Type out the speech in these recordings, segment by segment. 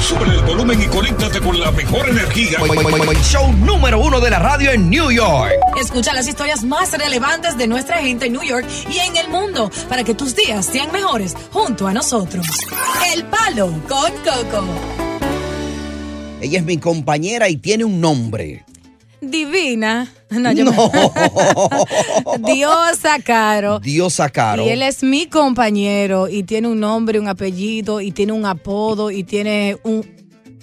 Sube el volumen y conéctate con la mejor energía. Show número uno de la radio en New York. Escucha las historias más relevantes de nuestra gente en New York y en el mundo para que tus días sean mejores junto a nosotros. El Palo con Coco. Ella es mi compañera y tiene un nombre. Divina. No, yo me- Diosa Caro. Diosa Caro. Y él es mi compañero y tiene un nombre, un apellido y tiene un apodo y tiene un,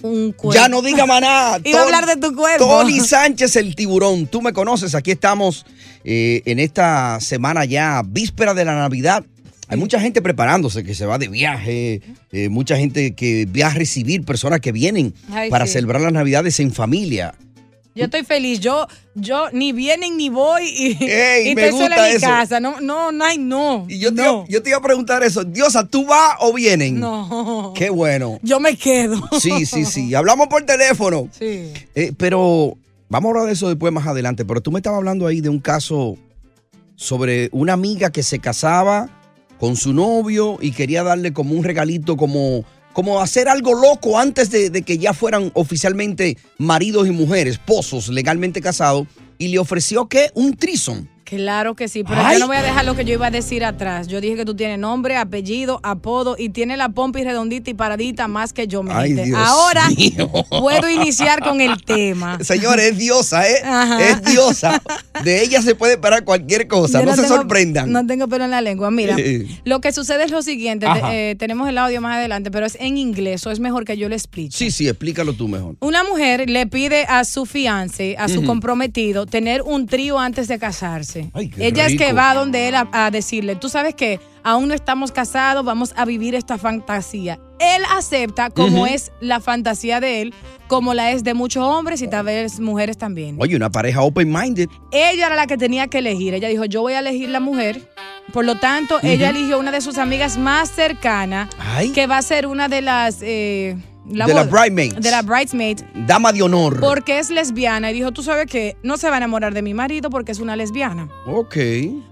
un cuerpo. Ya no diga maná. Iba a hablar de tu cuerpo. Tony Sánchez, el tiburón. Tú me conoces. Aquí estamos eh, en esta semana ya, víspera de la Navidad. Hay mucha gente preparándose, que se va de viaje, eh, mucha gente que va a recibir personas que vienen Ay, para sí. celebrar las Navidades en familia. Yo estoy feliz. Yo, yo ni vienen ni voy y, Ey, y me estoy sola gusta en mi eso. casa. No, no, no, no. Y yo, te, no. iba- yo te iba a preguntar eso. Diosa, ¿tú vas o vienen? No. Qué bueno. Yo me quedo. Sí, sí, sí. Hablamos por teléfono. Sí. Eh, pero vamos a hablar de eso después más adelante. Pero tú me estabas hablando ahí de un caso sobre una amiga que se casaba con su novio y quería darle como un regalito, como, como hacer algo loco antes de, que ya fueran oficialmente maridos y mujeres, esposos legalmente casados, y le ofreció que un trison. Claro que sí, pero Ay. yo no voy a dejar lo que yo iba a decir atrás. Yo dije que tú tienes nombre, apellido, apodo y tienes la pompi redondita y paradita más que yo, Ay. Dios Ahora mío. puedo iniciar con el tema. Señores, es diosa, ¿eh? Ajá. Es diosa. De ella se puede esperar cualquier cosa. Yo No, se tengo- sorprendan. No tengo pelo en la lengua. Mira, Eh. lo que sucede es lo siguiente. Eh, tenemos el audio más adelante, pero es en inglés, o es mejor que yo lo explique. Sí, sí, explícalo tú mejor. Una mujer le pide a su fiance, a su comprometido, tener un trío antes de casarse. Ay, Ella es que va donde él a, a decirle, tú sabes que aún no estamos casados, vamos a vivir esta fantasía. Él acepta como es la fantasía de él, como la es de muchos hombres y tal vez mujeres también. Oye, una pareja open-minded. Ella era la que tenía que elegir. Ella dijo, yo voy a elegir la mujer. Por lo tanto, ella eligió una de sus amigas más cercanas, Ay. que va a ser una de las... eh, la De las boda- bridesmaids. De las bridesmaids. Dama de honor. Porque es lesbiana y dijo, tú sabes que no se va a enamorar de mi marido porque es una lesbiana. Ok.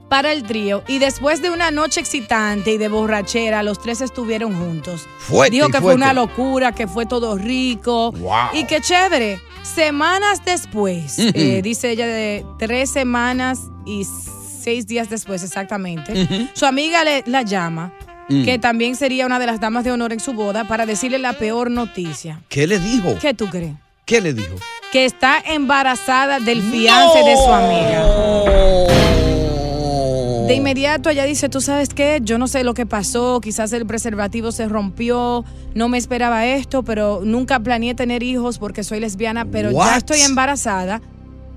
Para el trío. Y después de una noche excitante y de borrachera, los tres estuvieron juntos. Fuerte dijo que fue una locura, que fue todo rico. Wow. Y que chévere. Semanas después, eh, dice ella, de tres semanas y seis días después exactamente, su amiga le, la llama, Mm. que también sería una de las damas de honor en su boda, para decirle la peor noticia. ¿Qué le dijo? ¿Qué tú crees? ¿Qué le dijo? que está embarazada del fiance de su amiga. De inmediato ella dice, tú sabes qué, yo no sé lo que pasó, quizás el preservativo se rompió, no me esperaba esto, pero nunca planeé tener hijos porque soy lesbiana, pero What? ya estoy embarazada.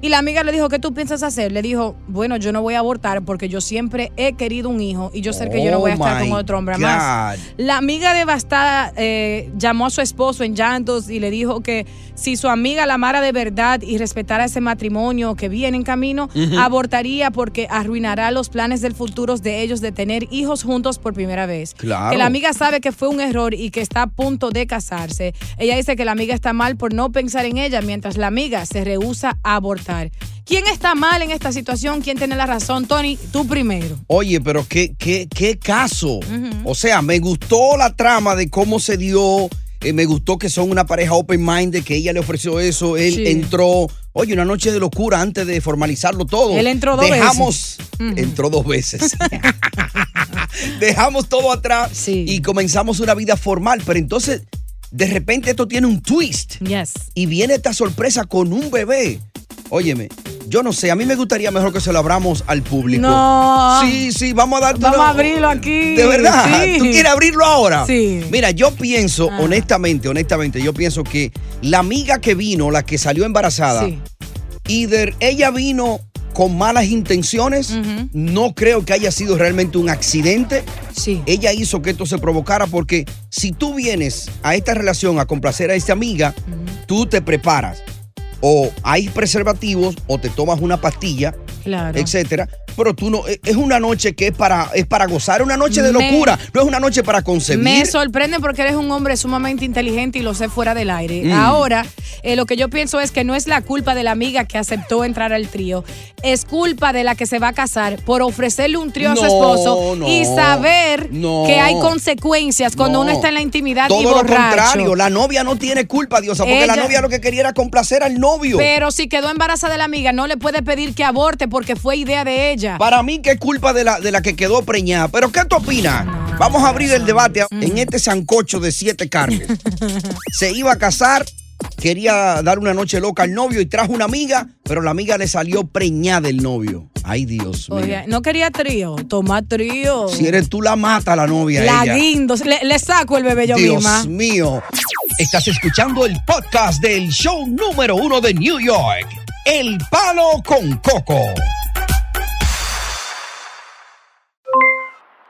Y la amiga le dijo, ¿qué tú piensas hacer? Le dijo, bueno, yo no voy a abortar porque yo siempre he querido un hijo y yo sé que yo no voy a Oh estar con otro hombre más. La amiga devastada eh, llamó a su esposo en llantos y le dijo que si su amiga la amara de verdad y respetara ese matrimonio que viene en camino, abortaría porque arruinará los planes del futuro de ellos de tener hijos juntos por primera vez. Claro. Que la amiga sabe que fue un error y que está a punto de casarse. Ella dice que la amiga está mal por no pensar en ella mientras la amiga se rehúsa a abortar. ¿Quién está mal en esta situación? ¿Quién tiene la razón? Tony, tú primero. Oye, pero qué, qué, qué caso. O sea, me gustó la trama de cómo se dio. eh, me gustó que son una pareja open minded, que ella le ofreció eso. Él Sí. entró. Oye, una noche de locura antes de formalizarlo todo. Él entró dos Dejamos, veces. Ujú. Entró dos veces. Dejamos todo atrás y comenzamos una vida formal. Pero entonces, de repente, esto tiene un twist. Y viene esta sorpresa con un bebé. Óyeme, yo no sé, a mí me gustaría mejor que se lo abramos al público. No. Sí, sí, vamos a darte Vamos una- a abrirlo aquí. ¿De verdad? Sí. ¿Tú quieres abrirlo ahora? Sí. Mira, yo pienso, honestamente, honestamente, yo pienso que la amiga que vino, la que salió embarazada, Sí. either ella vino con malas intenciones, no creo que haya sido realmente un accidente. Sí. Ella hizo que esto se provocara porque si tú vienes a esta relación a complacer a esta amiga, tú te preparas. O hay preservativos o te tomas una pastilla, Claro. etcétera. Pero tú no, es es una noche que es para, es para gozar, una noche de Me- locura, no es una noche para concebir. Me sorprende porque eres un hombre sumamente inteligente y lo sé fuera del aire. Mm. Ahora, eh, lo que yo pienso es que no es la culpa de la amiga que aceptó entrar al trío, es culpa de la que se va a casar por ofrecerle un trío a su esposo no, y saber no. que hay consecuencias cuando No. uno está en la intimidad Todo y lo contrario, la novia no tiene culpa, Diosa, porque la novia lo que quería era complacer al novio. Pero si quedó embarazada de la amiga, no le puede pedir que aborte porque fue idea de ella. Para mí que es culpa de la, de la que quedó preñada. Pero ¿qué tú opinas? Vamos a abrir el debate en este sancocho de siete carnes. Se iba a casar, quería dar una noche loca al novio y trajo una amiga, pero la amiga le salió preñada del novio. Ay, Dios mío. Oye, no quería trío, toma trío. Si eres tú la mata a la novia. La ella. guindo, le, le saco el bebé yo Dios misma. mío. Estás escuchando el podcast del show número uno de New York. El Palo con Coco.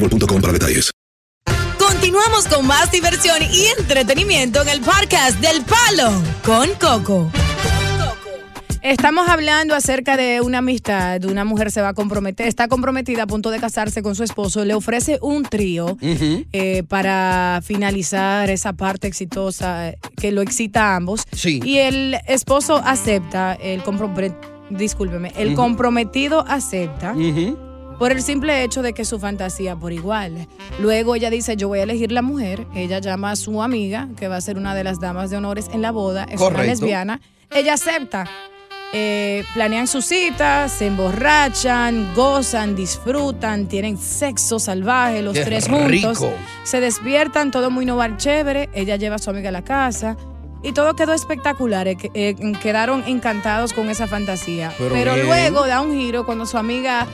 boostmobile.com para detalles. Continuamos con más diversión y entretenimiento en el podcast del Palo con Coco. Estamos hablando acerca de una amistad, una mujer se va a comprometer, está comprometida a punto de casarse con su esposo, le ofrece un trío eh, para finalizar esa parte exitosa eh, que lo excita a ambos. Sí. Y el esposo acepta, el discúlpeme, el comprometido acepta. Por el simple hecho de que su fantasía por igual. Luego ella dice, yo voy a elegir la mujer. Ella llama a su amiga, que va a ser una de las damas de honores en la boda. Es una Correcto. lesbiana. Ella acepta. Eh, planean su cita, se emborrachan, gozan, disfrutan, tienen sexo salvaje los Qué tres juntos. rico. Se despiertan, todo muy novar chévere. Ella lleva a su amiga a la casa. Y todo quedó espectacular. eh, eh, quedaron encantados con esa fantasía. Pero luego da un giro cuando su amiga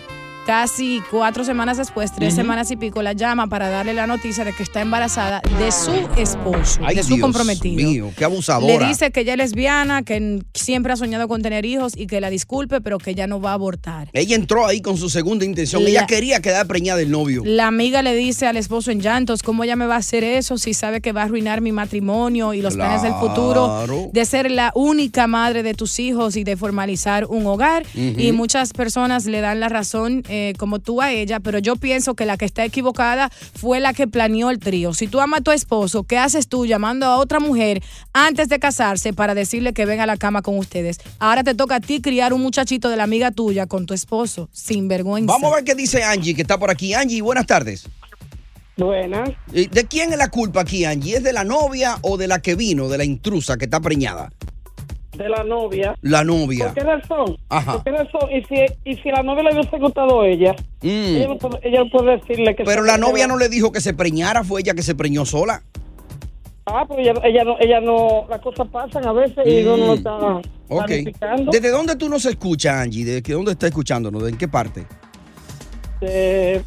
casi cuatro semanas después, tres semanas y pico, la llama para darle la noticia de que está embarazada de su esposo, Ay, de su Dios comprometido. mío, qué Le dice que ella es lesbiana, que siempre ha soñado con tener hijos y que la disculpe, pero que ella no va a abortar. Ella entró ahí con su segunda intención. La- Ella quería quedar preñada del novio. La amiga le dice al esposo en llantos, ¿cómo ella me va a hacer eso si sabe que va a arruinar mi matrimonio y los planes del futuro de ser la única madre de tus hijos y de formalizar un hogar? Y muchas personas le dan la razón eh, como tú a ella, pero yo pienso que la que está equivocada fue la que planeó el trío. Si tú amas a tu esposo, ¿qué haces tú llamando a otra mujer antes de casarse para decirle que venga a la cama con ustedes? Ahora te toca a ti criar un muchachito de la amiga tuya con tu esposo, sin vergüenza. Vamos a ver qué dice Angie, que está por aquí. Angie, buenas tardes. Buenas. Eh, ¿De quién es la culpa aquí, Angie? ¿Es de la novia o de la que vino, de la intrusa que está preñada? De la novia. La novia. ¿Por qué razón? Ajá. ¿Por qué razón? Y si, y si la novia le hubiese gustado a ella, Mm. ella, no puede, ella no puede decirle que... Pero la novia no le dijo que se preñara, fue ella que se preñó sola. Ah, pero ella, ella no, ella no, las cosas pasan a veces y uno no Mm. está Ok. planificando. ¿Desde dónde tú nos escuchas, Angie? ¿De qué- dónde está escuchándonos? ¿De en qué parte? De,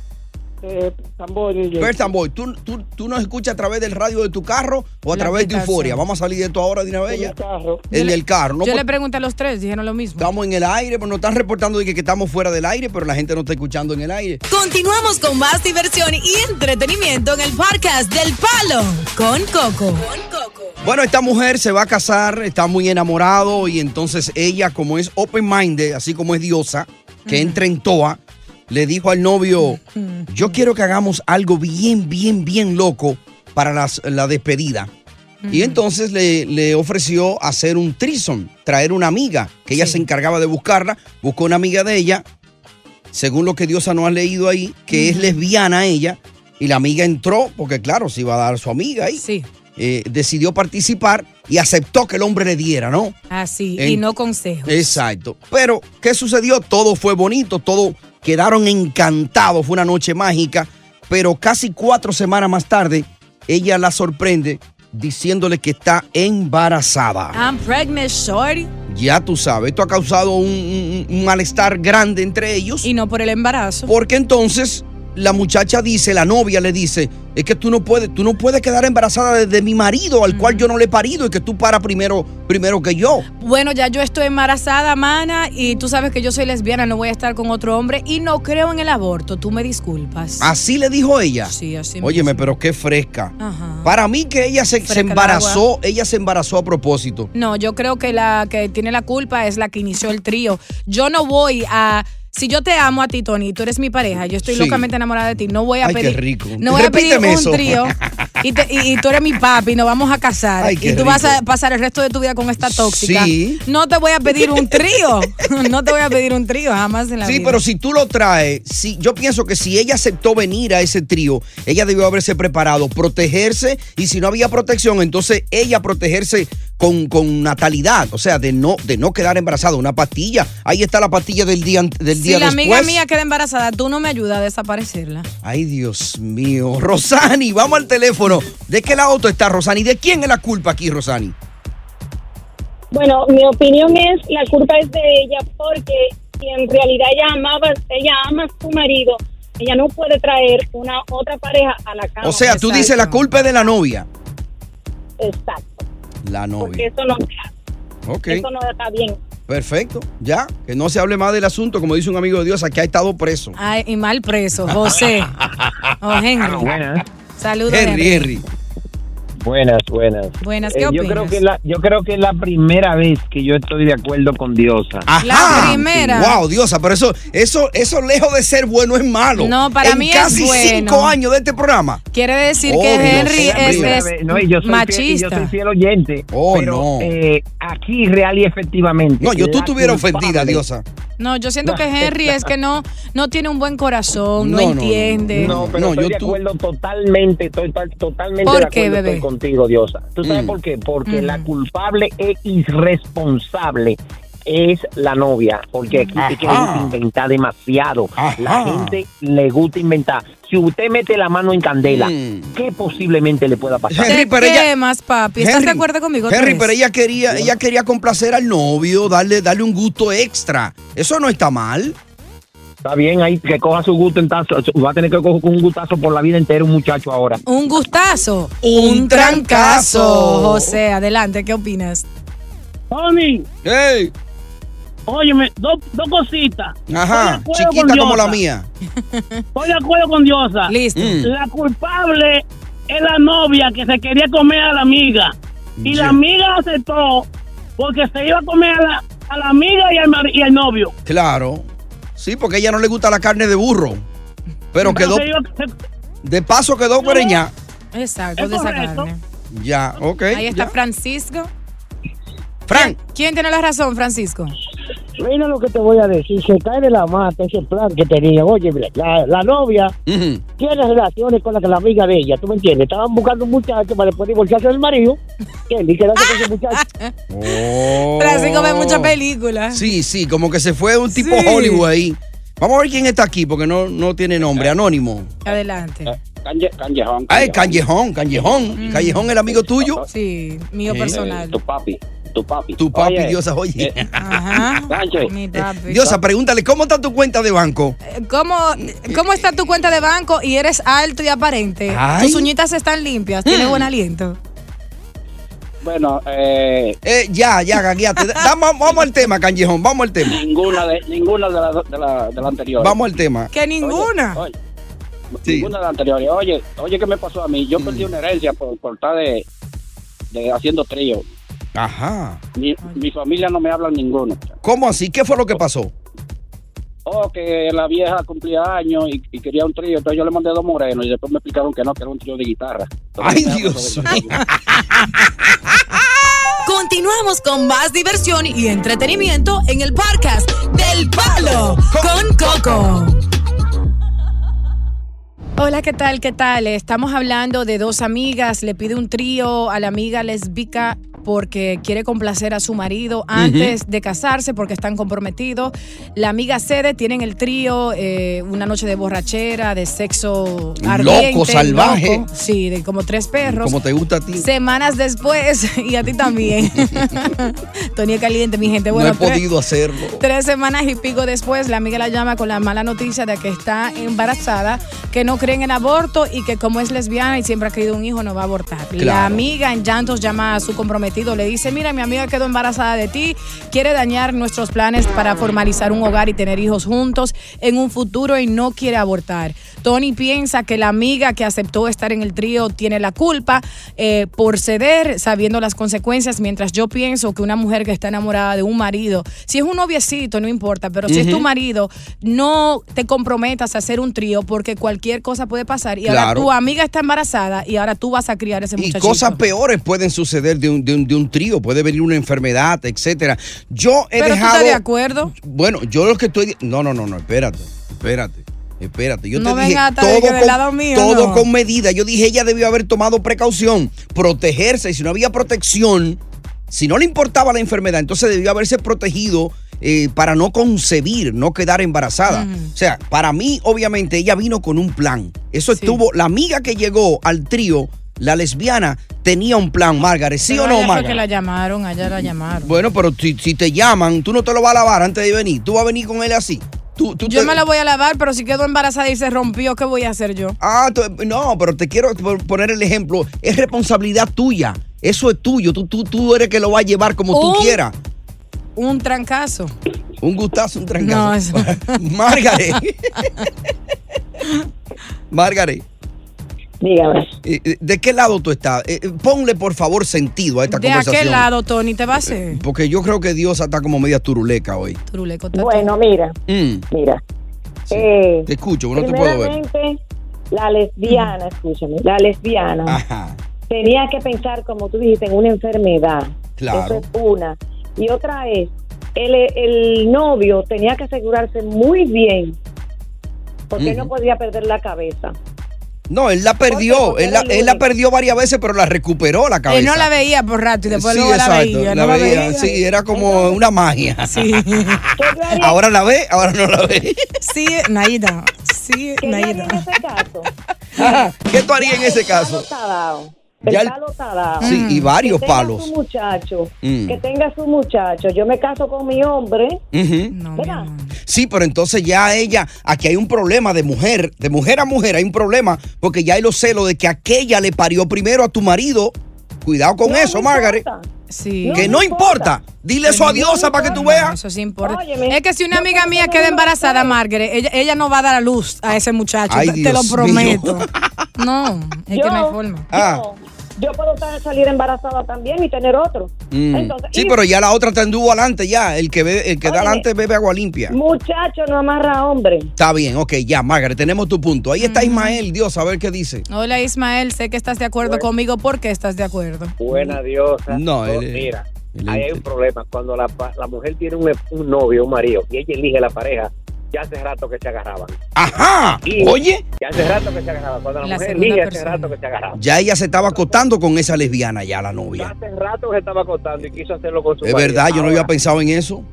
tambor yo. Bertan Boy, ¿tú, tú, tú nos escuchas a través del radio de tu carro o a La través de. Euforia? Vamos a salir de esto ahora de una vez el carro. En el carro. No, Yo Pues- le pregunté a los tres, dijeron lo mismo. Estamos en el aire, pero nos están reportando de que, que estamos fuera del aire, pero la gente no está escuchando en el aire. Continuamos con más diversión y entretenimiento en el podcast del Palo con Coco. Bueno, esta mujer se va a casar, está muy enamorado y entonces ella, como es open-minded, así como es diosa, que entra en toa, le dijo al novio, yo quiero que hagamos algo bien, bien, bien loco para las- la despedida. Y entonces le, le ofreció hacer un trison, traer una amiga, que ella se encargaba de buscarla, buscó una amiga de ella, según lo que Diosa no ha leído ahí, que es lesbiana ella, y la amiga entró, porque claro, se iba a dar su amiga ahí. Sí. Eh, decidió participar y aceptó que el hombre le diera, ¿no? Así, En- y no consejos. Exacto. Pero, ¿qué sucedió? Todo fue bonito, todo quedaron encantados, fue una noche mágica, pero casi cuatro semanas más tarde, ella la sorprende diciéndole que está embarazada. I'm pregnant, shorty. Ya tú sabes, esto ha causado un, un- un malestar grande entre ellos. Y no por el embarazo. Porque entonces la muchacha dice, la novia le dice, es que tú no puedes, tú no puedes quedar embarazada de, de mi marido, al cual yo no le he parido, y que tú paras primero, primero que yo. Bueno, ya yo estoy embarazada, mana, y tú sabes que yo soy lesbiana, no voy a estar con otro hombre y no creo en el aborto. Tú me disculpas. Así le dijo ella. Sí, así Óyeme, pero qué fresca. Ajá. Para mí que ella se, se embarazó, ella se embarazó a propósito. No, yo creo que la que tiene la culpa es la que inició el trío. Yo no voy a. Si yo te amo a ti, Tony, tú eres mi pareja, yo estoy Sí. locamente enamorada de ti, no voy a Ay, qué pedir. rico. No voy a pedir un eso. trío y, te- y- y tú eres mi papi, nos vamos a casar. Ay, y tú vas a pasar el resto de tu vida con esta tóxica. Sí. No te voy a pedir un trío. no te voy a pedir un trío jamás en la Sí, vida. pero si tú lo traes, si, yo pienso que si ella aceptó venir a ese trío, ella debió haberse preparado, protegerse, y si no había protección, entonces ella protegerse con, con natalidad, o sea, de no, de no quedar embarazada, una pastilla. Ahí está la pastilla del día, del Si día la después. amiga mía queda embarazada, tú no me ayudas a desaparecerla. Ay, Dios mío. Rosani, vamos al teléfono. ¿De qué lado tú estás, Rosani? ¿De quién es la culpa aquí, Rosani? Bueno, mi opinión es, la culpa es de ella porque si en realidad ella amaba, ella ama a su marido, ella no puede traer una otra pareja a la cama. O sea, tú dices la culpa es de la novia. Exacto, La porque novia. eso no, Ok, eso no está bien. perfecto. Ya, que no se hable más del asunto, como dice un amigo de Dios, aquí ha estado preso. Ay, y mal preso, José. O Henry. Buenas. Saludos, Henry, Henry. Buenas, buenas. Buenas, ¿qué Eh, yo opinas? creo que la, yo creo que es la primera vez que yo estoy de acuerdo con Diosa. Ajá. primera. Wow, Diosa, pero eso, eso, eso lejos de ser bueno es malo. No, para En mí es casi bueno. cinco años de este programa. Quiere decir Oh, que Dios Henry es. No, y yo soy Fiel, y yo machista. soy fiel oyente. Oh, pero no. eh, aquí real y efectivamente. No, yo tú la estuviera ofendida, Diosa. No, yo siento que Henry es que no, no tiene un buen corazón, no, No, no, no, entiende. No, pero No, estoy yo de tú- acuerdo totalmente, estoy to- totalmente ¿Por de acuerdo qué, bebé? Contigo, Diosa. ¿Tú sabes Mm. por qué? Porque Mm. la culpable e irresponsable es la novia, porque aquí Ajá. gusta inventar demasiado. Ajá. La gente le gusta inventar. Si usted mete la mano en candela, Mm. ¿qué posiblemente le pueda pasar? Henry, ¿Te pero ella- quemas, papi? ¿Estás Henry, de acuerdo conmigo? Henry, pero ella quería, ella quería complacer al novio, darle, darle un gusto extra. Eso no está mal. Está bien, ahí que coja su gusto en tazo. Va a tener que coger un gustazo por la vida entera un muchacho ahora. Un gustazo. Un trancazo. José, adelante, ¿qué opinas? Tony. ¡Hey! Óyeme, dos dos cositas. Ajá, chiquita como la mía. Estoy de acuerdo con Diosa. Listo. Mm. La culpable es la novia que se quería comer a la amiga. Y la amiga aceptó porque se iba a comer a la, a la amiga y al, y al novio. Claro. Sí, porque a ella no le gusta la carne de burro. Pero quedó, de paso quedó preñada. Exacto, Es de esa carne. Ya, ok. Ahí está ya. Francisco. Frank. ¿Quién tiene la razón, Francisco? Mira lo que te voy a decir, se cae de la mata ese plan que tenía. Oye, mira, la, la novia tiene relaciones con la, la amiga de ella, ¿tú me entiendes? Estaban buscando un muchacho para después divorciarse del marido, que ni quedarse con ese muchacho. Oh. Francisco ve muchas películas. Sí, sí, como que se fue un tipo Sí. Hollywood ahí. Vamos a ver quién está aquí, porque no, no tiene nombre, anónimo. Adelante. Canje- Callejón. Ah, el Callejón, Callejón. Callejón, el amigo tuyo. Sí, mío personal. Tu papi, tu papi. Tu papi, Oye, Diosa, oye. Ajá. Sánchez, Mi papi. Diosa, pregúntale, ¿cómo está tu cuenta de banco? ¿Cómo, ¿Cómo está tu cuenta de banco y eres alto y aparente? Ay. Tus uñitas están limpias, tienes Mm. buen aliento. Bueno, eh, Eh, ya, ya, gagueate. Vamos, vamos al tema, Callejón, vamos al tema. ninguna de ninguna de la, de la, de la anterior. Vamos al tema. Que ninguna. Oye, Sí. Ninguna de las anteriores. Oye, oye, ¿qué me pasó a mí? Yo perdí una herencia por, por estar de, de haciendo trío. Ajá. Mi, mi familia no me habla ninguno. ¿Cómo así? ¿Qué fue lo que pasó? Oh, que la vieja cumplía años y, y quería un trío, entonces yo le mandé dos morenos y después me explicaron que no, que era un trío de guitarra. Ay, Dios Continuamos con más diversión y entretenimiento en el podcast del Palo con Coco. Hola, ¿qué tal? ¿Qué tal? Estamos hablando de dos amigas. Le pide un trío a la amiga lesbica porque quiere complacer a su marido antes de casarse porque están comprometidos. La amiga cede, tienen el trío, eh, una noche de borrachera, de sexo ardiente. Loco, salvaje. loco. Sí, de como tres perros. Como te gusta a ti. Semanas después, y a ti también. Tony caliente, mi gente. Bueno, no he tres- podido hacerlo. Tres semanas y pico después, la amiga la llama con la mala noticia de que está embarazada, que no creen en aborto y que como es lesbiana y siempre ha querido un hijo, no va a abortar. La amiga en llantos llama a su comprometido, le dice, mira, mi amiga quedó embarazada de ti, quiere dañar nuestros planes para formalizar un hogar y tener hijos juntos en un futuro y no quiere abortar. Tony piensa que la amiga que aceptó estar en el trío tiene la culpa eh, por ceder sabiendo las consecuencias, mientras yo pienso que una mujer que está enamorada de un marido, si es un noviecito, no importa, pero si es tu marido, no te comprometas a hacer un trío porque cualquier cosa puede pasar. Y ahora tu amiga está embarazada y ahora tú vas a criar ese Y muchachito. cosas peores pueden suceder de un, de un- de un trío. Puede venir una enfermedad, etcétera. Yo he pero tú dejado. estás de acuerdo. Bueno, yo lo que estoy. No, no, no, no, espérate, espérate. Espérate, yo No te dije todo, con, lado mío, todo no. con medida. Yo dije, ella debió haber tomado precaución, protegerse. Y si no había protección, si no le importaba la enfermedad, entonces debió haberse protegido eh, para no concebir, no quedar embarazada. O sea, para mí, obviamente, ella vino con un plan. Eso estuvo, la amiga que llegó al trío, la lesbiana, tenía un plan, Margaret, ¿sí Pero o no, Margaret? que la llamaron, allá la llamaron. Bueno, pero si, si te llaman, tú no te lo vas a lavar antes de venir. Tú vas a venir con él así. Tú, tú Yo te- me la voy a lavar, pero si quedo embarazada y se rompió, ¿qué voy a hacer yo? Ah, no, pero te quiero poner el ejemplo. Es responsabilidad tuya. Eso es tuyo. Tú, tú, tú eres que lo va a llevar como tú quieras. Un trancazo. Un gustazo, un No, trancazo. eso- Margaret. Margaret. Dígame. eh, ¿De qué lado tú estás? Eh, eh, ponle, por favor, sentido a esta ¿De conversación. aquel lado, Tony, te va a hacer? Porque yo creo que Dios está como media turuleca hoy. Turuleco, está Bueno, mira, Mm, mira. Eh, te escucho, no te puedo ver. la lesbiana, escúchame, la lesbiana Ajá. tenía que pensar, como tú dijiste, en una enfermedad. Claro. Eso es una. Y otra es, el, el novio tenía que asegurarse muy bien, porque no podía perder la cabeza. No, él la perdió. Él la, él la perdió varias veces, pero la recuperó la cabeza. Él no la veía por rato y después sí, luego la exacto, veía. la no la veía. Sí, era como una magia. Sí. ahora la ve, ahora no la ve. Sí, Naida. Sí, ¿Qué yo haría en ese caso? Ajá, ¿Qué tú harías en ese caso? Ya el- palo está dado. Sí, y varios que tenga palos. Su muchacho, Mm. Que tenga su muchacho. Yo me caso con mi hombre. Sí, pero entonces ya ella, aquí hay un problema de mujer, de mujer a mujer hay un problema, porque ya hay los celos de que aquella le parió primero a tu marido. Cuidado con eso, Margaret. Sí. Que no, importa. Dile eso a Diosa para que tú veas. Eso sí importa. es que si una amiga mía queda embarazada, Margaret, ella, ella no va a dar a luz a ese muchacho. Ay, te, te lo prometo. No, es Yo- que no hay forma. Ah. Yo puedo estar- salir embarazada también y tener otro. Mm. Entonces, sí, y- pero ya la otra te anduvo adelante ya. El que, ve- el que da adelante bebe agua limpia. Muchacho no amarra a hombre. Está bien, ok, ya, Margaret, tenemos tu punto. Ahí está Ismael, Dios, a ver qué dice. Hola Ismael, sé que estás de acuerdo conmigo. ¿Por qué estás de acuerdo? Buena diosa. No, él- mira, ahí hay un problema. Cuando la, pa- la mujer tiene un, un novio, un marido, y ella elige la pareja, ya hace rato que se agarraban. Ajá, Y oye, Ya hace rato que se agarraban. Cuando la, La mujer elige, hace rato que se agarraban. ya ella se estaba acostando con esa lesbiana, ya la novia. Hace rato que se estaba acostando y quiso hacerlo con su Es marido. verdad, yo no había pensado en eso.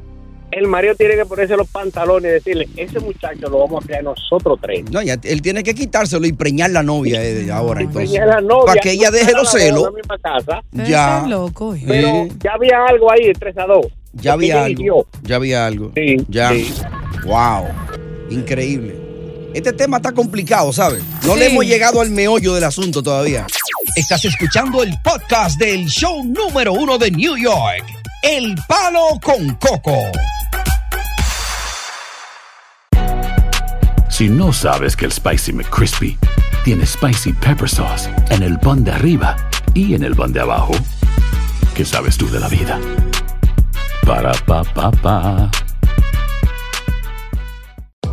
El marido tiene que ponerse los pantalones y decirle, ese muchacho lo vamos a crear nosotros tres. No, ya, él tiene que quitárselo y preñar la novia eh, ahora, entonces. La novia, Para que ella deje los celos. Ya. Loco. Pero ya había algo ahí, 3 a 2. Ya había algo. eligió. Ya había algo. Sí, Ya. sí. Wow. Increíble. Este tema está complicado, ¿sabes? No Sí. le hemos llegado al meollo del asunto todavía. Estás escuchando el podcast del show número uno de New York. El Palo con Coco. Si no sabes que el Spicy McCrispy tiene Spicy Pepper Sauce en el pan de arriba y en el pan de abajo, ¿qué sabes tú de la vida? Para, pa, pa, pa.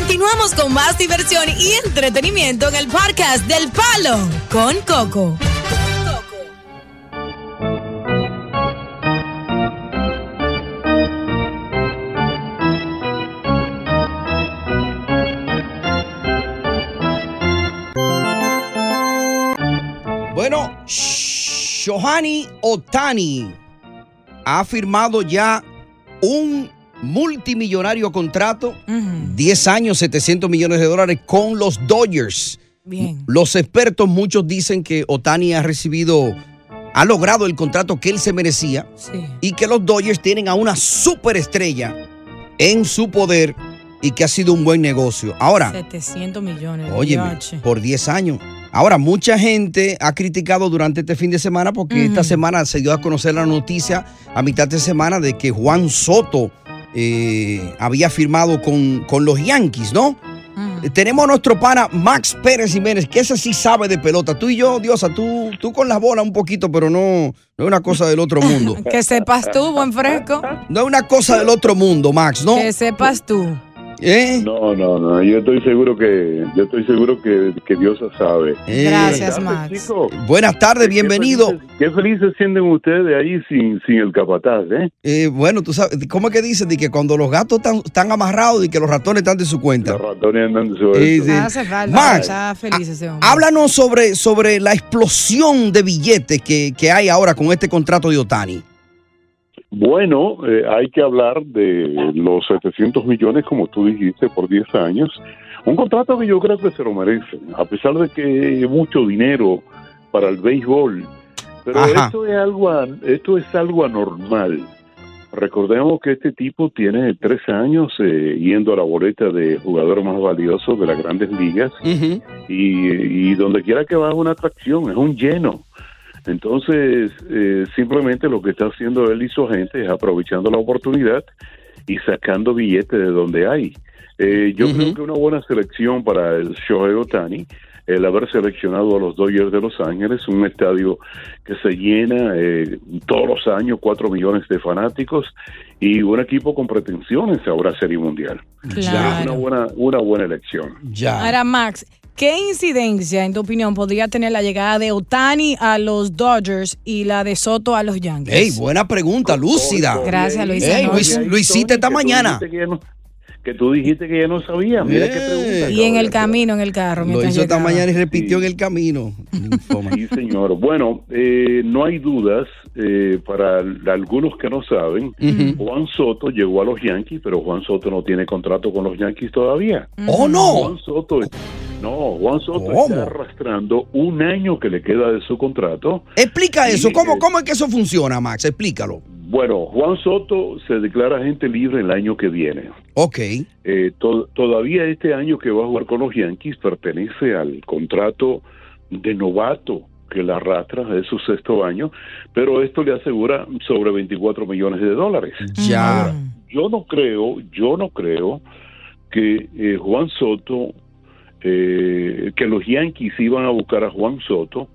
Continuamos con más diversión y entretenimiento en el podcast del Palo con Coco. Bueno, Shohani Otani ha firmado ya un multimillonario contrato, 10 años, 700 millones de dólares con los Dodgers. Bien. Los expertos, muchos dicen que Otani ha recibido, ha logrado el contrato que él se merecía Sí. y que los Dodgers tienen a una superestrella en su poder y que ha sido un buen negocio. Ahora, 700 millones. Oye, por 10 años. Ahora, mucha gente ha criticado durante este fin de semana porque esta semana se dio a conocer la noticia a mitad de semana de que Juan Soto eh, había firmado con, con los Yankees, ¿no? Tenemos a nuestro pana Max Pérez Jiménez, que ese sí sabe de pelota. Tú y yo, Diosa, tú, tú con la bola un poquito, pero no, no es una cosa del otro mundo. Que sepas tú, buen fresco. No es una cosa del otro mundo, Max, ¿no? Que sepas tú. ¿Eh? No, no, no. Yo estoy seguro que yo estoy seguro que, que Dios sabe. Eh, Gracias, Max. Buenas tardes, bienvenido. Qué felices, qué felices se sienten ustedes ahí sin, sin el capataz, ¿eh? Eh, bueno, tú sabes, ¿cómo es que dicen? De que cuando los gatos están, están amarrados y que los ratones están de su cuenta. Los ratones andan de su Sí, sí. Hace falta. Max, está feliz ese hombre. Háblanos sobre, sobre la explosión de billetes que, que hay ahora con este contrato de Otani. Bueno, eh, hay que hablar de los 700 millones, como tú dijiste, por 10 años. Un contrato que yo creo que se lo merece, a pesar de que es mucho dinero para el béisbol. Pero Ajá. esto es algo, esto es algo anormal. Recordemos que este tipo tiene 13 años eh, yendo a la boleta de jugador más valioso de las grandes ligas y, y donde quiera que va es una atracción, es un lleno. Entonces, eh, simplemente lo que está haciendo él y su agente es aprovechando la oportunidad y sacando billetes de donde hay. Eh, yo creo que una buena selección para el Shohei Otani el haber seleccionado a los Dodgers de Los Ángeles, un estadio que se llena eh, todos los años, cuatro millones de fanáticos y un equipo con pretensiones ahora a Serie Mundial. Claro. Es una buena, una buena elección. Ahora, Max, ¿qué incidencia, en tu opinión, podría tener la llegada de Otani a los Dodgers y la de Soto a los Yankees? Ey, buena pregunta, lúcida. Gracias, Luis. Ey, Luis-. Luisita esta mañana. Que, tú dijiste que ya no sabía. Mira qué pregunta. Y en el camino, en el carro. Lo hizo esta mañana y repitió en el camino. Sí, señor. Bueno, eh, no hay dudas eh, para algunos que no saben. Juan Soto llegó a los Yankees, pero Juan Soto no tiene contrato con los Yankees todavía. ¡Oh, no! Juan Soto, no, Juan Soto está arrastrando un año que le queda de su contrato. Explica eso. ¿Cómo, eh, ¿Cómo es que eso funciona, Max? Explícalo. Bueno, Juan Soto se declara agente libre el año que viene. Ok. Eh, to- todavía este año que va a jugar con los Yankees pertenece al contrato de novato que la arrastra, es su sexto año, pero esto le asegura sobre 24 millones de dólares. Ya. Ahora, yo no creo, yo no creo que eh, Juan Soto, eh, que los Yankees iban a buscar a Juan Soto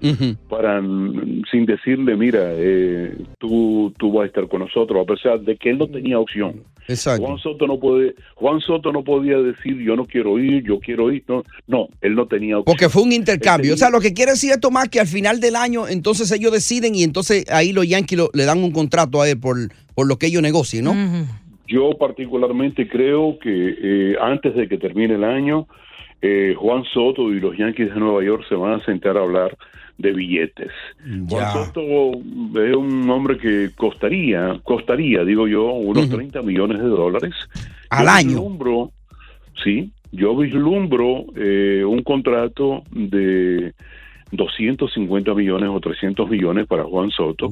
para mm, sin decirle, mira, eh, tú, tú vas a estar con nosotros, a pesar de que él no tenía opción. Exacto. Juan Soto no puede, Juan Soto no podía decir yo no quiero ir, yo quiero ir, no, no, él no tenía opción. Porque fue un intercambio. O sea, lo que quiere decir esto más que al final del año, entonces ellos deciden y entonces ahí los Yankees lo- le dan un contrato a él por, por lo que ellos negocien, ¿no? Yo particularmente creo que eh, antes de que termine el año, eh, Juan Soto y los Yankees de Nueva York se van a sentar a hablar de billetes. Juan Soto es un hombre que costaría, costaría, digo yo, unos 30 millones de dólares. Al Yo año. vislumbro, sí, yo vislumbro eh, un contrato de 250 millones o 300 millones para Juan Soto,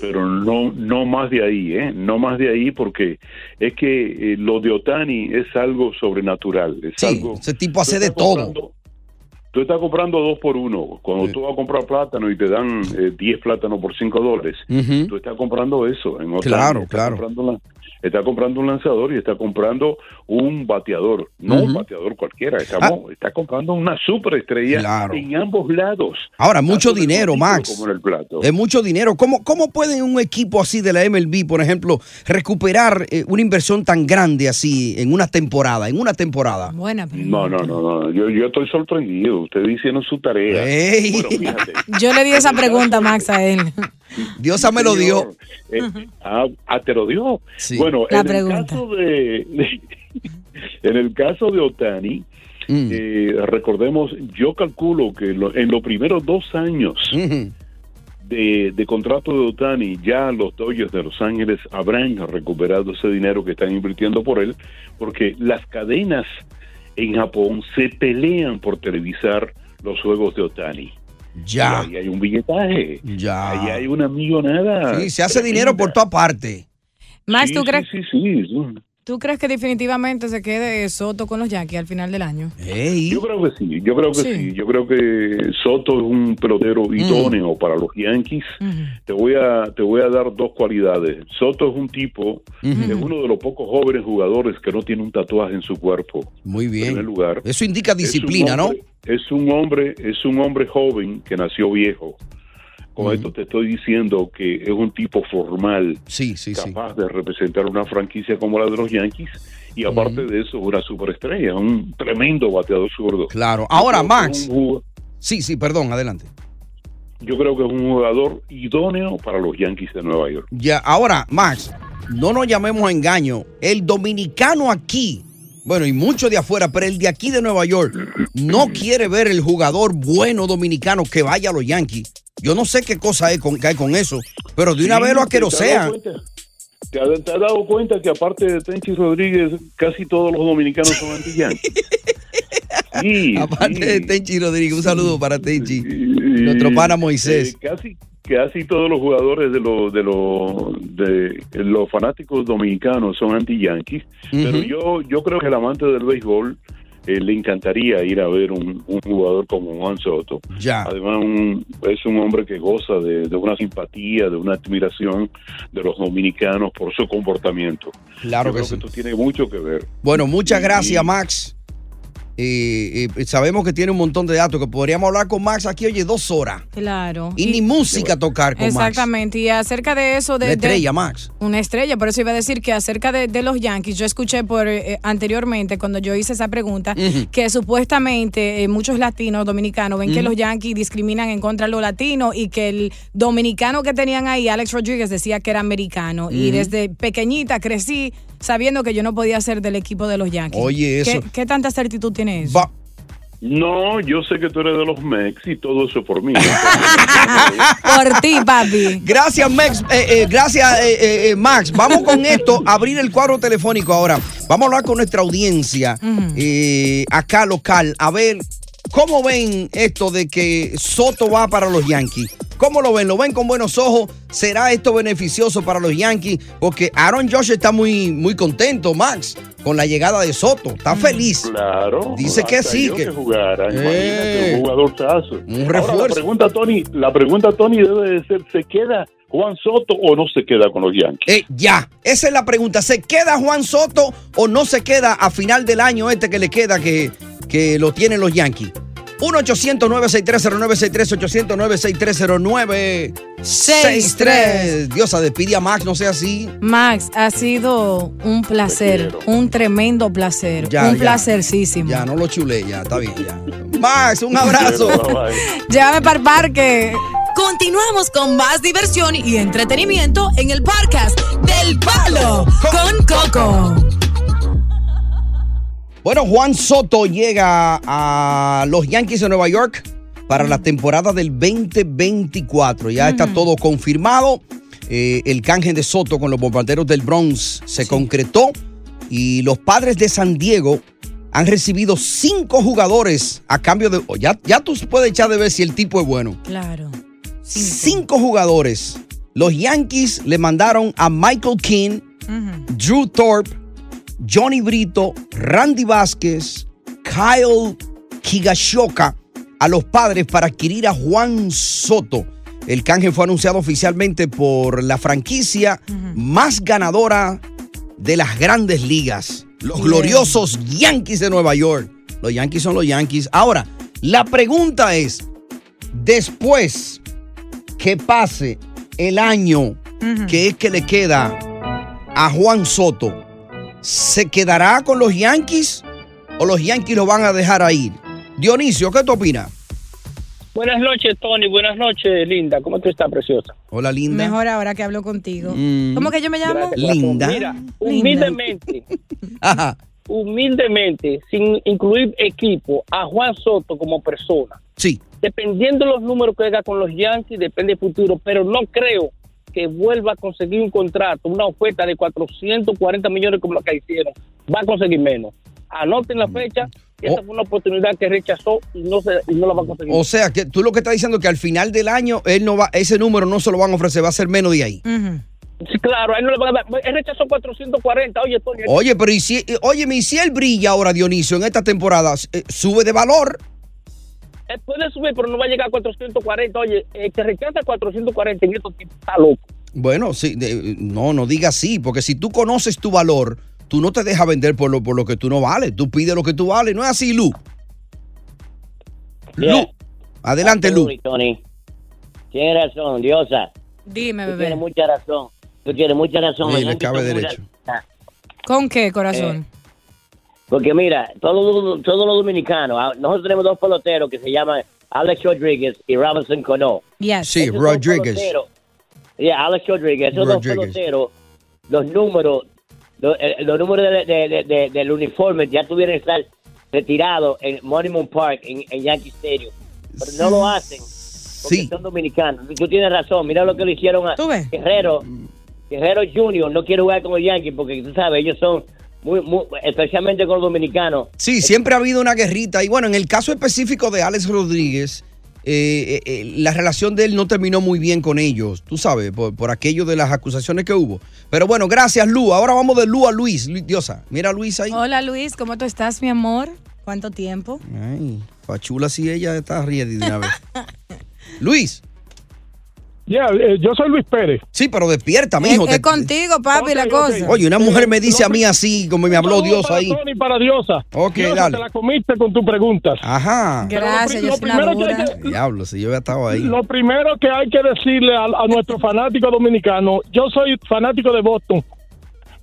pero no no más de ahí, ¿eh? No más de ahí porque es que eh, lo de Otani es algo sobrenatural, es algo Ese tipo hace de todo. Tú estás comprando dos por uno. Cuando tú vas a comprar plátano y te dan eh, 10 plátanos por 5 dólares, Ujú. tú estás comprando eso. En Otani. Claro, claro. comprando está comprando un lanzador y está comprando un bateador. No un bateador cualquiera. Estamos, Está comprando una superestrella Claro. en ambos lados. Ahora, mucho dinero, Max. Como en el plato. Es mucho dinero. ¿Cómo, ¿Cómo puede un equipo así de la MLB, por ejemplo, recuperar eh, una inversión tan grande así en una temporada? En una temporada. Buena No, no, no, no. Yo, yo estoy sorprendido. Ustedes hicieron su tarea. Ey. Bueno, fíjate. Yo le di esa pregunta, Max, a él. Dios me lo dio. Eh, ah, ah, te lo dio. Sí. Bueno, La en pregunta. el caso de, en el caso de Otani, Mm. eh, recordemos, yo calculo que lo- en los primeros dos años de, de contrato de Otani, ya los Dodgers de Los Ángeles habrán recuperado ese dinero que están invirtiendo por él, porque las cadenas en Japón se pelean por televisar los juegos de Otani. Ya. Y ahí hay un billetaje. Ya. Ahí hay una millonada. Sí, se hace dinero por toda parte. Max, Sí, ¿tú crees, Sí, sí, sí. ¿Tú crees que definitivamente se quede Soto con los Yankees al final del año? Yo creo que sí, yo creo que Sí. sí. Yo creo que Soto es un pelotero idóneo para los Yankees. Te voy a te voy a dar dos cualidades. Soto es un tipo, es uno de los pocos jóvenes jugadores que no tiene un tatuaje en su cuerpo. Muy En bien. primer lugar. Eso indica Es un disciplina, ¿no? Es un hombre, es un hombre joven que nació viejo. Con esto te estoy diciendo que es un tipo formal, sí, sí, capaz de representar una franquicia como la de los Yankees y aparte de eso una superestrella, un tremendo bateador zurdo. Claro. Ahora, Max. Sí, sí, perdón, adelante. Yo creo que es un jugador idóneo para los Yankees de Nueva York. Ya, ahora, Max, no nos llamemos a engaño. El dominicano aquí, bueno, y mucho de afuera, pero el de aquí de Nueva York, no quiere ver el jugador bueno dominicano que vaya a los Yankees. Yo no sé qué cosa hay con, que hay con eso, pero de una Sí, vez lo ¿te has aquerosean. ¿Te has, te has dado cuenta que aparte de Tenchi Rodríguez, casi todos los dominicanos son anti-Yankees? Sí, Aparte de Tenchi Rodríguez, un saludo para Tenchi. Nuestro pana Moisés. eh, casi casi todos los jugadores de los de los de los fanáticos dominicanos son anti yankees pero yo yo creo que el amante del béisbol eh, le encantaría ir a ver un, un jugador como Juan Soto. Ya. Además, un- es un hombre que goza de, de una simpatía, de una admiración de los dominicanos por su comportamiento. Claro Yo que creo sí. esto tiene mucho que ver. Bueno, muchas gracias, Max. Eh, eh, sabemos que tiene un montón de datos que podríamos hablar con Max aquí, oye, dos horas. Claro. Y, ni música tocar con Max. Exactamente. Y acerca de eso, de. Una de- estrella, Max. Una estrella, por eso iba a decir que acerca de, de los Yankees, yo escuché por eh, anteriormente cuando yo hice esa pregunta que supuestamente eh, muchos latinos dominicanos ven que los Yankees discriminan en contra de los latinos y que el dominicano que tenían ahí, Alex Rodríguez, decía que era americano. Y desde pequeñita crecí sabiendo que yo no podía ser del equipo de los Yankees. Oye, ¿Qué, eso- qué tanta certitud tiene eso? No, yo sé que tú eres de los Mex y todo eso por mí. Por ti, papi. Gracias, Max. Eh, eh, gracias, eh, eh, Max. Vamos con esto, abrir el cuadro telefónico ahora. Vamos a hablar con nuestra audiencia eh, acá local. A ver, ¿cómo ven esto de que Soto va para los Yankees? ¿Cómo lo ven? ¿Lo ven con buenos ojos? ¿Será esto beneficioso para los Yankees? Porque Aaron Josh está muy, muy contento, Max, con la llegada de Soto. Está feliz. Claro. Dice que sí, que- que jugara. Eh. Un jugador tazo. Un Ahora, refuerzo. la pregunta, Tony, la pregunta, Tony, debe de ser, ¿se queda Juan Soto o no se queda con los Yankees? Eh, ya, esa es la pregunta. ¿Se queda Juan Soto o no se queda a final del año este que le queda que, que lo tienen los Yankees? 1-800-963-0963, 800-963-0963. Diosa, despide a Max, no sea así. Max, ha sido un placer, un tremendo placer, Ya, un ya. placercísimo. Ya, no lo chulé, ya, está bien, ya. Max, un abrazo. Llévame para el parque. Continuamos con más diversión y entretenimiento en el podcast del Palo con Coco. Bueno, Juan Soto llega a los Yankees de Nueva York para la temporada del 2024. Ya está todo confirmado. Eh, el canje de Soto con los bombarderos del Bronx se concretó y los padres de San Diego han recibido cinco jugadores a cambio de. ya, ya tú puedes echar de ver si el tipo es bueno. Claro. Cinco jugadores. Los Yankees le mandaron a Michael King, Drew Thorpe, Johnny Brito, Randy Vázquez, Kyle Kigashoka a los padres para adquirir a Juan Soto. El canje fue anunciado oficialmente por la franquicia más ganadora de las grandes ligas, los gloriosos Yankees de Nueva York. Los Yankees son los Yankees. Ahora, la pregunta es, después que pase el año que es que le queda a Juan Soto, ¿se quedará con los Yankees o los Yankees lo van a dejar ahí? Dionisio, ¿qué tú opinas? Buenas noches, Tony. Buenas noches, Linda. ¿Cómo tú estás, preciosa? Hola, linda. Mejor ahora que hablo contigo. Mm. ¿Cómo que yo me llamo? Gracias. Linda. Mira, humildemente, Ajá. humildemente, sin incluir equipo, a Juan Soto como persona. Sí. Dependiendo de los números que haga con los Yankees, depende del futuro, pero no creo que vuelva a conseguir un contrato, una oferta de 440 millones como la que hicieron. Va a conseguir menos. Anoten la fecha, y esa fue una oportunidad que rechazó y no, se, y no la va a conseguir. O sea, que tú lo que estás diciendo es que al final del año él no va, ese número no se lo van a ofrecer, va a ser menos de ahí. Sí, claro, él no le van a dar. Él rechazó 440. Oye, Tony. Oye, pero y si, oye, y si él brilla ahora, Dionisio, en esta temporada, eh, sube de valor. Él puede subir, pero no va a llegar a 440. Oye, el que rechaza 440 en estos tiempos está loco. Bueno, sí, de- no, no digas así, porque si tú conoces tu valor, tú no te dejas vender por lo, por lo que tú no vales. Tú pides lo que tú vales. No es así, Lu. Lu. Adelante, Lu. Tony. Tienes razón, Diosa. Dime, Tú bebé. tienes mucha razón. Tú tienes mucha razón. Sí, le cabe derecho. ¿Con qué, corazón? Porque mira, todos los, todos los dominicanos, ah, nosotros tenemos dos peloteros que se llaman Alex Rodríguez y Robinson Cano. Yes. Sí, Esos Rodríguez. Yeah, Alex Rodríguez. Esos dos peloteros, los números, los, eh, los números de- de- de- de- del uniforme ya tuvieran que estar retirados en Monument Park, en, en Yankee Stadium. Pero no lo hacen porque son dominicanos. Tú tienes razón. Mira lo que le hicieron a Guerrero. Guerrero Junior no quiere jugar con los Yankees porque tú sabes, ellos son muy, muy especialmente con los dominicanos. Sí, siempre ha habido una guerrita. Y bueno, en el caso específico de Alex Rodríguez, eh, eh, eh, la relación de él no terminó muy bien con ellos, tú sabes, por, por aquello de las acusaciones que hubo. Pero bueno, gracias, Lu. Ahora vamos de Lu a Luis. Lu- Diosa, mira a Luis ahí. Hola, Luis. ¿Cómo tú estás, mi amor? ¿Cuánto tiempo? Ay, Pachula si ella está de una vez. Luis. Ya, eh, yo soy Luis Pérez. Sí, pero despierta, mijo. Es, contigo, papi, la cosa. Oye, una mujer me dice a mí así, como me habló Dios para ahí. Tony, para Diosa. Ok, Diosa, dale. Te la comiste con tus preguntas. Ajá. Gracias, Lo yo soy una primero que hay dura. que- Diablo, si yo había estado ahí. Lo primero que hay que decirle a, a nuestro fanático dominicano, yo soy fanático de Boston,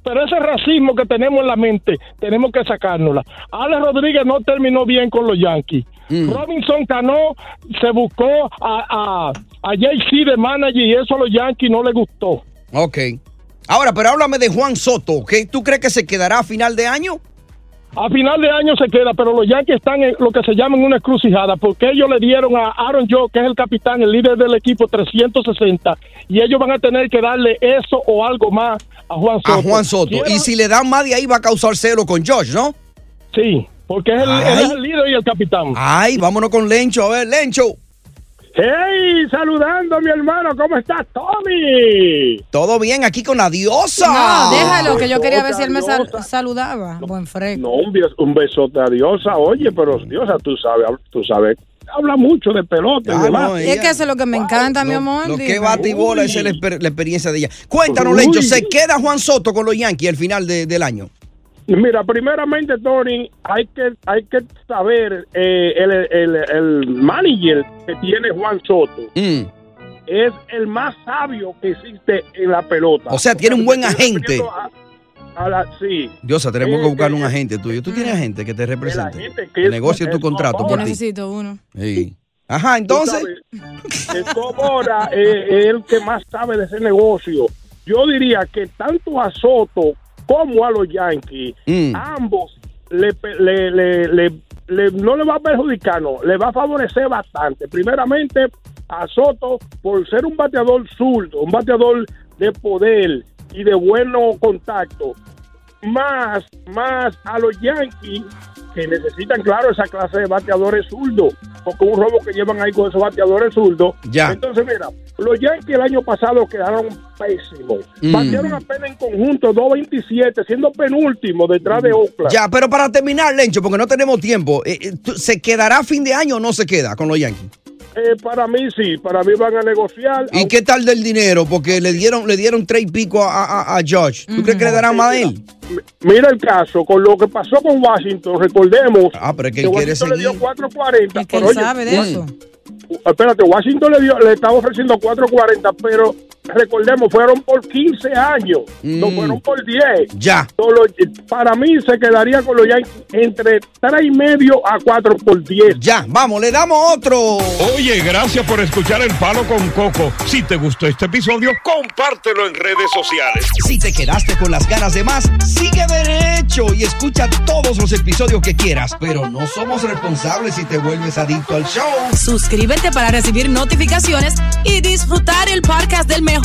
pero ese racismo que tenemos en la mente, tenemos que sacárnosla. Alex Rodríguez no terminó bien con los Yankees. Mm. Robinson Cano se buscó a, a, a Jay-Z de manager y eso a los Yankees no le gustó. Ok. Ahora, pero háblame de Juan Soto, ¿ok? ¿Tú crees que se quedará a final de año? A final de año se queda, pero los Yankees están en lo que se llama en una encrucijada, porque ellos le dieron a Aaron Joe, que es el capitán, el líder del equipo, 360, y ellos van a tener que darle eso o algo más a Juan Soto. A Juan Soto. Y si le dan más de ahí va a causar cero con Josh, ¿no? Sí, porque es el, él es el líder y el capitán. Ay, vámonos con Lencho. A ver, Lencho. ¡Hey! Saludando a mi hermano, ¿cómo estás, Tommy? Todo bien aquí con la diosa. No, déjalo, que yo quería ver si él me sal- saludaba. Buen fresco. No, un, bes- un besote a Diosa. Oye, pero Diosa, tú sabes, tú sabes, habla mucho de pelota y Ah, demás. no, Y es que eso es lo que me encanta, mi amor. Lo que bate y bola, esa es la, exper- la experiencia de ella. Cuéntanos, Uy. Lencho, ¿se queda Juan Soto con los Yankees al final de- del año? Mira, primeramente, Tony, hay que hay que saber eh, el, el, el manager que tiene Juan Soto Mm. es el más sabio que existe en la pelota. O sea, tiene un buen agente. a- a la- sí. Diosa, tenemos que Eh, buscar un eh, agente tuyo. ¿Tú tienes agente que te represente? agente que negocie tu es- contrato por ti. necesito uno. Sí. Ajá, entonces. Sabes, eh, es el que más sabe de ese negocio. Yo diría que tanto a Soto como a los Yankees, Mm. ambos le, le- le- le- no le va a perjudicar, no, le va a favorecer bastante. Primeramente a Soto por ser un bateador zurdo, un bateador de poder y de bueno contacto. Más, más a los Yankees que necesitan, claro, esa clase de bateadores zurdos, porque un robo que llevan ahí con esos bateadores zurdos. Ya. Entonces, mira, los Yankees el año pasado quedaron pésimos. Mm. Batearon apenas en conjunto 2.27, siendo penúltimo detrás de Oakland. Ya, pero para terminar, Lencho, porque no tenemos tiempo, eh, eh, ¿tú- ¿se quedará fin de año o no se queda con los Yankees? Eh, para mí sí, para mí van a negociar. ¿Y qué tal del dinero? Porque le dieron, le dieron tres y pico a, a, a Josh. ¿Tú crees que le darán más a él? Mira el caso, con lo que pasó con Washington, recordemos Ah, pero es que que él quiere Washington le dio seguir. 4.40. Es que él pero oye, sabe de eso. Espérate, Washington le, dio, le estaba ofreciendo 4.40, pero recordemos, fueron por 15 años, no Mm. fueron por 10. Ya. Solo- para mí se quedaría con los Yankees entre 3 y medio a 4 por 10. Ya, vamos, le damos otro. Oye, gracias por escuchar El Palo con Coco. Si te gustó este episodio, compártelo en redes sociales. Si te quedaste con las ganas de más, sigue derecho y escucha todos los episodios que quieras. Pero no somos responsables si te vuelves adicto al show. Suscríbete para recibir notificaciones y disfrutar el podcast del mejor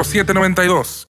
833-699-0792.